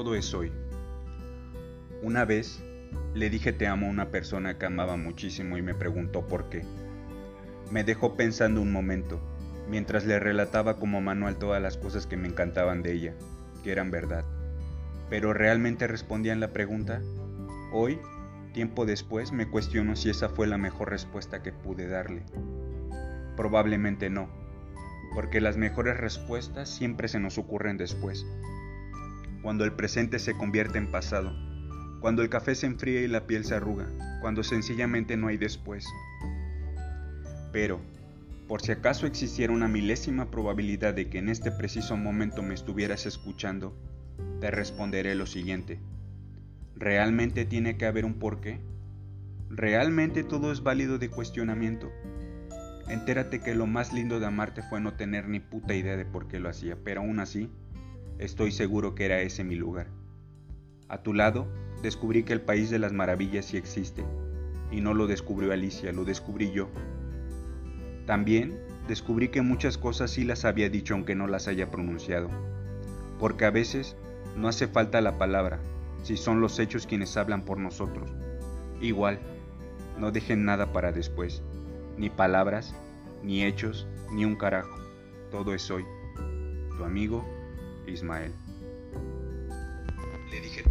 todo es hoy. Una vez le dije te amo a una persona que amaba muchísimo y me preguntó por qué. Me dejó pensando un momento, mientras le relataba como manual todas las cosas que me encantaban de ella, que eran verdad. Pero realmente respondían la pregunta. Hoy, tiempo después, me cuestiono si esa fue la mejor respuesta que pude darle. Probablemente no, porque las mejores respuestas siempre se nos ocurren después, cuando el presente se convierte en pasado, cuando el café se enfría y la piel se arruga, cuando sencillamente no hay después. Pero, por si acaso existiera una milésima probabilidad de que en este preciso momento me estuvieras escuchando, te responderé lo siguiente. ¿Realmente tiene que haber un porqué? ¿Realmente todo es válido de cuestionamiento? Entérate que lo más lindo de amarte fue no tener ni puta idea de por qué lo hacía, pero aún así, estoy seguro que era ese mi lugar. A tu lado, descubrí que el país de las maravillas sí existe, y no lo descubrió Alicia, lo descubrí yo. También descubrí que muchas cosas sí las había dicho aunque no las haya pronunciado, porque a veces no hace falta la palabra, si son los hechos quienes hablan por nosotros. Igual, no dejen nada para después ni palabras, ni hechos, ni un carajo. Todo es hoy. Tu amigo, Ismael. Le dije.